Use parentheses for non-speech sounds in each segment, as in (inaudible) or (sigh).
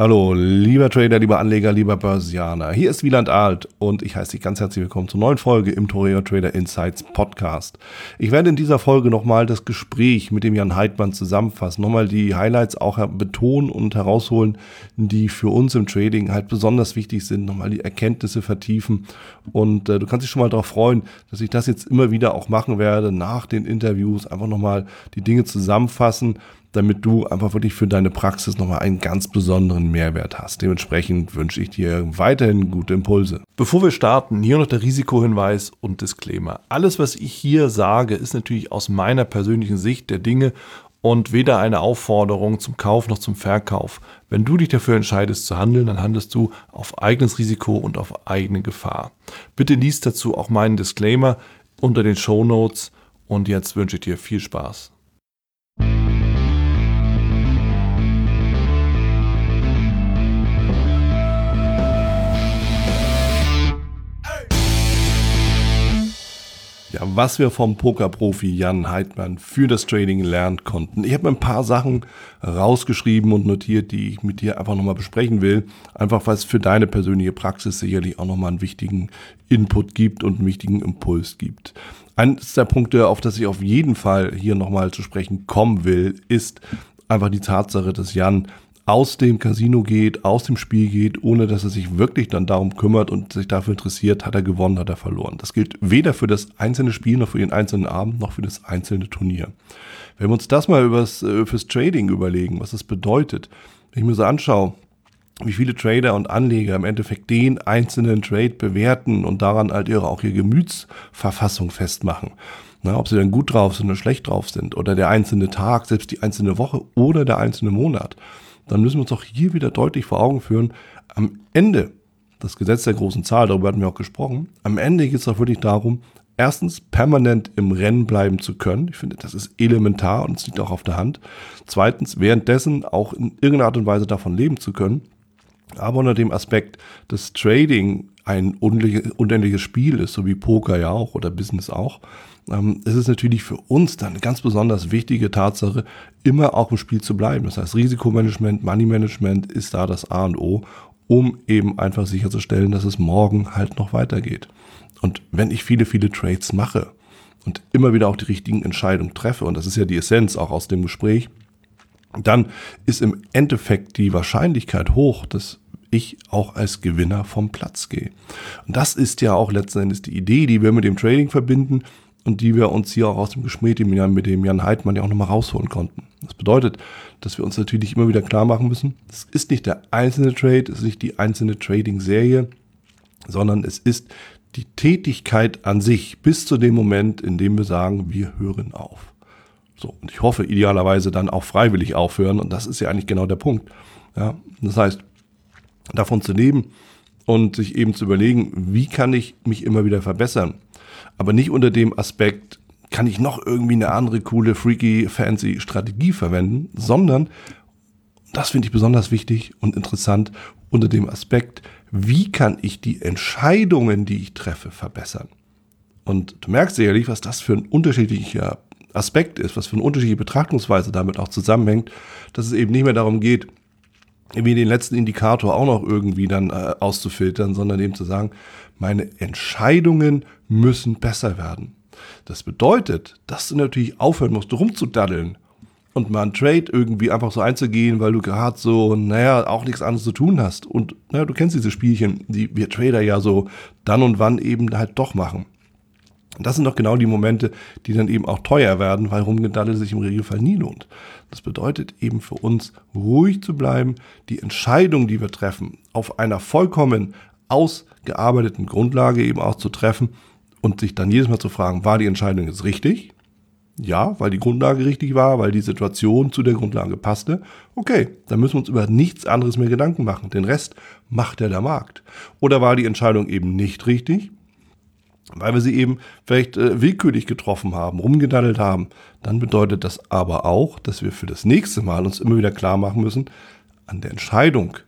Hallo, lieber Trader, lieber Anleger, lieber Börsianer. Hier ist Wieland Alt und ich heiße dich ganz herzlich willkommen zur neuen Folge im Toreo Trader Insights Podcast. Ich werde in dieser Folge nochmal das Gespräch mit dem Jan Heidmann zusammenfassen, nochmal die Highlights auch betonen und herausholen, die für uns im Trading halt besonders wichtig sind, nochmal die Erkenntnisse vertiefen und äh, du kannst dich schon mal darauf freuen, dass ich das jetzt immer wieder auch machen werde, nach den Interviews einfach nochmal die Dinge zusammenfassen damit du einfach wirklich für deine Praxis nochmal einen ganz besonderen Mehrwert hast. Dementsprechend wünsche ich dir weiterhin gute Impulse. Bevor wir starten, hier noch der Risikohinweis und Disclaimer. Alles, was ich hier sage, ist natürlich aus meiner persönlichen Sicht der Dinge und weder eine Aufforderung zum Kauf noch zum Verkauf. Wenn du dich dafür entscheidest zu handeln, dann handelst du auf eigenes Risiko und auf eigene Gefahr. Bitte liest dazu auch meinen Disclaimer unter den Show Notes und jetzt wünsche ich dir viel Spaß. Ja, was wir vom Pokerprofi Jan Heidmann für das Trading lernen konnten. Ich habe ein paar Sachen rausgeschrieben und notiert, die ich mit dir einfach nochmal besprechen will. Einfach weil es für deine persönliche Praxis sicherlich auch nochmal einen wichtigen Input gibt und einen wichtigen Impuls gibt. Eines der Punkte, auf das ich auf jeden Fall hier nochmal zu sprechen kommen will, ist einfach die Tatsache, dass Jan aus dem Casino geht, aus dem Spiel geht, ohne dass er sich wirklich dann darum kümmert und sich dafür interessiert, hat er gewonnen, hat er verloren. Das gilt weder für das einzelne Spiel noch für den einzelnen Abend noch für das einzelne Turnier. Wenn wir uns das mal übers, äh, fürs Trading überlegen, was das bedeutet, wenn ich mir so anschaue, wie viele Trader und Anleger im Endeffekt den einzelnen Trade bewerten und daran halt ihre auch ihre Gemütsverfassung festmachen. Na, ob sie dann gut drauf sind oder schlecht drauf sind oder der einzelne Tag, selbst die einzelne Woche oder der einzelne Monat dann müssen wir uns auch hier wieder deutlich vor Augen führen, am Ende, das Gesetz der großen Zahl, darüber hatten wir auch gesprochen, am Ende geht es auch wirklich darum, erstens permanent im Rennen bleiben zu können. Ich finde, das ist elementar und es liegt auch auf der Hand. Zweitens, währenddessen auch in irgendeiner Art und Weise davon leben zu können. Aber unter dem Aspekt, dass Trading ein unendliches Spiel ist, so wie Poker ja auch oder Business auch, ähm, es ist natürlich für uns dann eine ganz besonders wichtige Tatsache, immer auch im Spiel zu bleiben. Das heißt, Risikomanagement, Moneymanagement ist da das A und O, um eben einfach sicherzustellen, dass es morgen halt noch weitergeht. Und wenn ich viele, viele Trades mache und immer wieder auch die richtigen Entscheidungen treffe, und das ist ja die Essenz auch aus dem Gespräch, dann ist im Endeffekt die Wahrscheinlichkeit hoch, dass ich auch als Gewinner vom Platz gehe. Und das ist ja auch letzten Endes die Idee, die wir mit dem Trading verbinden und die wir uns hier auch aus dem Gespräch mit dem Jan Heidmann ja auch nochmal rausholen konnten. Das bedeutet, dass wir uns natürlich immer wieder klar machen müssen, es ist nicht der einzelne Trade, es ist nicht die einzelne Trading-Serie, sondern es ist die Tätigkeit an sich bis zu dem Moment, in dem wir sagen, wir hören auf. So, und ich hoffe idealerweise dann auch freiwillig aufhören und das ist ja eigentlich genau der Punkt. Ja, das heißt, davon zu leben und sich eben zu überlegen, wie kann ich mich immer wieder verbessern? Aber nicht unter dem Aspekt, kann ich noch irgendwie eine andere coole, freaky, fancy Strategie verwenden, sondern, das finde ich besonders wichtig und interessant, unter dem Aspekt, wie kann ich die Entscheidungen, die ich treffe, verbessern? Und du merkst sicherlich, was das für ein unterschiedlicher Aspekt ist, was für eine unterschiedliche Betrachtungsweise damit auch zusammenhängt, dass es eben nicht mehr darum geht, irgendwie den letzten Indikator auch noch irgendwie dann äh, auszufiltern, sondern eben zu sagen, meine Entscheidungen müssen besser werden. Das bedeutet, dass du natürlich aufhören musst, rumzudaddeln und mal einen Trade irgendwie einfach so einzugehen, weil du gerade so, naja, auch nichts anderes zu tun hast. Und naja, du kennst diese Spielchen, die wir Trader ja so dann und wann eben halt doch machen. Und das sind doch genau die Momente, die dann eben auch teuer werden, weil Rumgedaddel sich im Regelfall nie lohnt. Das bedeutet eben für uns, ruhig zu bleiben, die Entscheidung, die wir treffen, auf einer vollkommen ausgearbeiteten Grundlage eben auch zu treffen und sich dann jedes Mal zu fragen, war die Entscheidung jetzt richtig? Ja, weil die Grundlage richtig war, weil die Situation zu der Grundlage passte. Okay, dann müssen wir uns über nichts anderes mehr Gedanken machen. Den Rest macht ja der Markt. Oder war die Entscheidung eben nicht richtig? Weil wir sie eben vielleicht äh, willkürlich getroffen haben, rumgedaddelt haben, dann bedeutet das aber auch, dass wir für das nächste Mal uns immer wieder klar machen müssen, an der Entscheidung,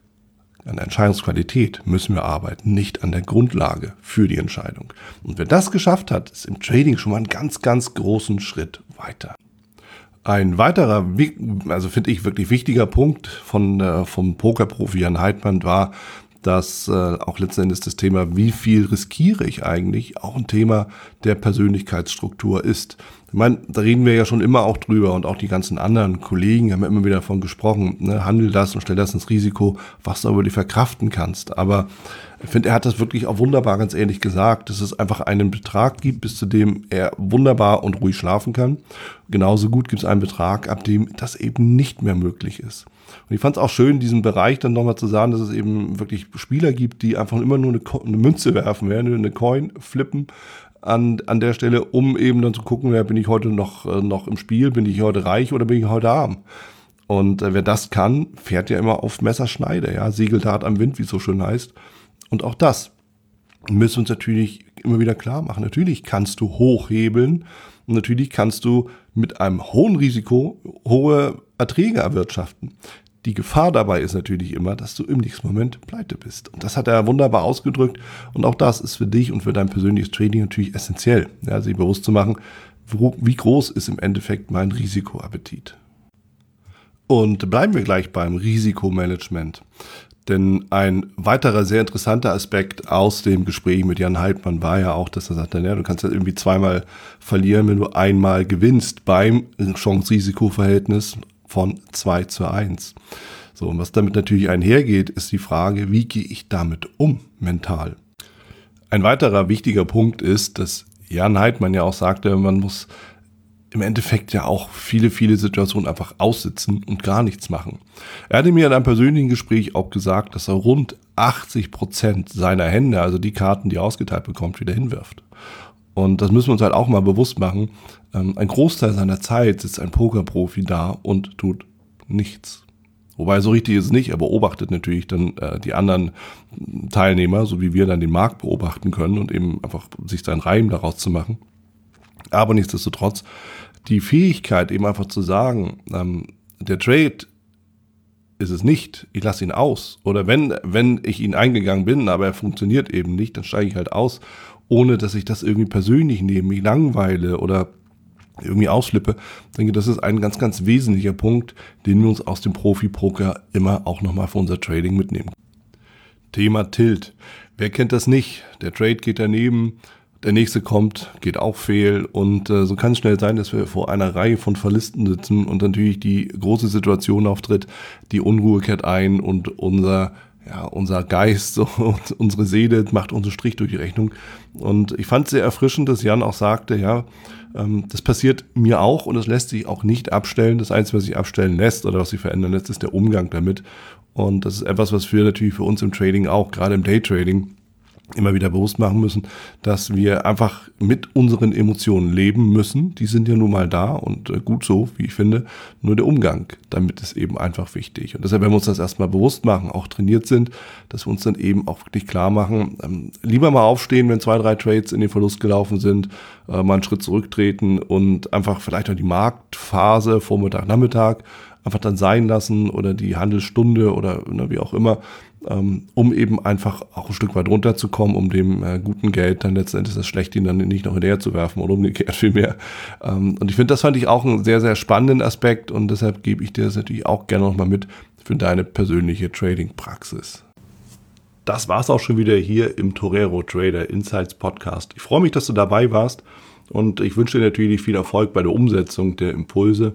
an der Entscheidungsqualität müssen wir arbeiten, nicht an der Grundlage für die Entscheidung. Und wer das geschafft hat, ist im Trading schon mal einen ganz, ganz großen Schritt weiter. Ein weiterer, also finde ich wirklich wichtiger Punkt von, äh, vom Pokerprofi Jan Heidmann war, dass äh, auch letzten Endes das Thema, wie viel riskiere ich eigentlich, auch ein Thema der Persönlichkeitsstruktur ist. Ich meine, da reden wir ja schon immer auch drüber und auch die ganzen anderen Kollegen haben immer wieder davon gesprochen, ne, handel das und stell das ins Risiko, was du aber die verkraften kannst. Aber ich finde, er hat das wirklich auch wunderbar ganz ehrlich gesagt, dass es einfach einen Betrag gibt, bis zu dem er wunderbar und ruhig schlafen kann. Genauso gut gibt es einen Betrag, ab dem das eben nicht mehr möglich ist. Und ich fand es auch schön, diesen Bereich dann nochmal zu sagen, dass es eben wirklich Spieler gibt, die einfach immer nur eine, eine Münze werfen, eine Coin flippen an, an der Stelle, um eben dann zu gucken, ja, bin ich heute noch, äh, noch im Spiel, bin ich heute reich oder bin ich heute arm? Und äh, wer das kann, fährt ja immer auf Messerschneide, ja, segelt hart am Wind, wie es so schön heißt. Und auch das müssen wir uns natürlich immer wieder klar machen. Natürlich kannst du hochhebeln natürlich kannst du mit einem hohen Risiko hohe Erträge erwirtschaften. Die Gefahr dabei ist natürlich immer, dass du im nächsten Moment pleite bist. Und das hat er wunderbar ausgedrückt. Und auch das ist für dich und für dein persönliches Trading natürlich essentiell, ja, sich bewusst zu machen, wie groß ist im Endeffekt mein Risikoappetit. Und bleiben wir gleich beim Risikomanagement. Denn ein weiterer sehr interessanter Aspekt aus dem Gespräch mit Jan Heidmann war ja auch, dass er sagte, ja, du kannst ja irgendwie zweimal verlieren, wenn du einmal gewinnst beim Chance-Risiko-Verhältnis von 2 zu 1. So, und was damit natürlich einhergeht, ist die Frage, wie gehe ich damit um mental? Ein weiterer wichtiger Punkt ist, dass Jan Heidmann ja auch sagte, man muss im Endeffekt ja auch viele, viele Situationen einfach aussitzen und gar nichts machen. Er hatte mir in einem persönlichen Gespräch auch gesagt, dass er rund 80 Prozent seiner Hände, also die Karten, die er ausgeteilt bekommt, wieder hinwirft. Und das müssen wir uns halt auch mal bewusst machen. Ähm, ein Großteil seiner Zeit sitzt ein Pokerprofi da und tut nichts. Wobei so richtig ist es nicht. Er beobachtet natürlich dann äh, die anderen Teilnehmer, so wie wir dann den Markt beobachten können und eben einfach sich seinen Reim daraus zu machen. Aber nichtsdestotrotz, die Fähigkeit eben einfach zu sagen, ähm, der Trade ist es nicht, ich lasse ihn aus. Oder wenn, wenn ich ihn eingegangen bin, aber er funktioniert eben nicht, dann steige ich halt aus ohne dass ich das irgendwie persönlich nehme, mich langweile oder irgendwie ausflippe. Ich denke, das ist ein ganz, ganz wesentlicher Punkt, den wir uns aus dem Profi-Poker immer auch nochmal für unser Trading mitnehmen. Thema Tilt. Wer kennt das nicht? Der Trade geht daneben, der nächste kommt, geht auch fehl und äh, so kann es schnell sein, dass wir vor einer Reihe von Verlisten sitzen und natürlich die große Situation auftritt, die Unruhe kehrt ein und unser ja, unser Geist, (laughs) so, unsere Seele macht unseren Strich durch die Rechnung. Und ich fand es sehr erfrischend, dass Jan auch sagte, ja, ähm, das passiert mir auch und es lässt sich auch nicht abstellen. Das Einzige, was sich abstellen lässt oder was sich verändern lässt, ist der Umgang damit. Und das ist etwas, was wir natürlich für uns im Trading auch, gerade im Daytrading, immer wieder bewusst machen müssen, dass wir einfach mit unseren Emotionen leben müssen. Die sind ja nun mal da und äh, gut so, wie ich finde. Nur der Umgang damit ist eben einfach wichtig. Und deshalb, wenn wir uns das erstmal bewusst machen, auch trainiert sind, dass wir uns dann eben auch wirklich klar machen, ähm, lieber mal aufstehen, wenn zwei, drei Trades in den Verlust gelaufen sind, äh, mal einen Schritt zurücktreten und einfach vielleicht auch die Marktphase, Vormittag, Nachmittag, einfach dann sein lassen oder die Handelsstunde oder ne, wie auch immer um eben einfach auch ein Stück weit runterzukommen, um dem äh, guten Geld dann letztendlich das Schlechte dann nicht noch hinterher zu werfen oder umgekehrt (laughs) vielmehr. Ähm, und ich finde, das fand ich auch einen sehr, sehr spannenden Aspekt und deshalb gebe ich dir das natürlich auch gerne nochmal mit für deine persönliche Trading-Praxis. Das war's auch schon wieder hier im Torero Trader Insights Podcast. Ich freue mich, dass du dabei warst und ich wünsche dir natürlich viel Erfolg bei der Umsetzung der Impulse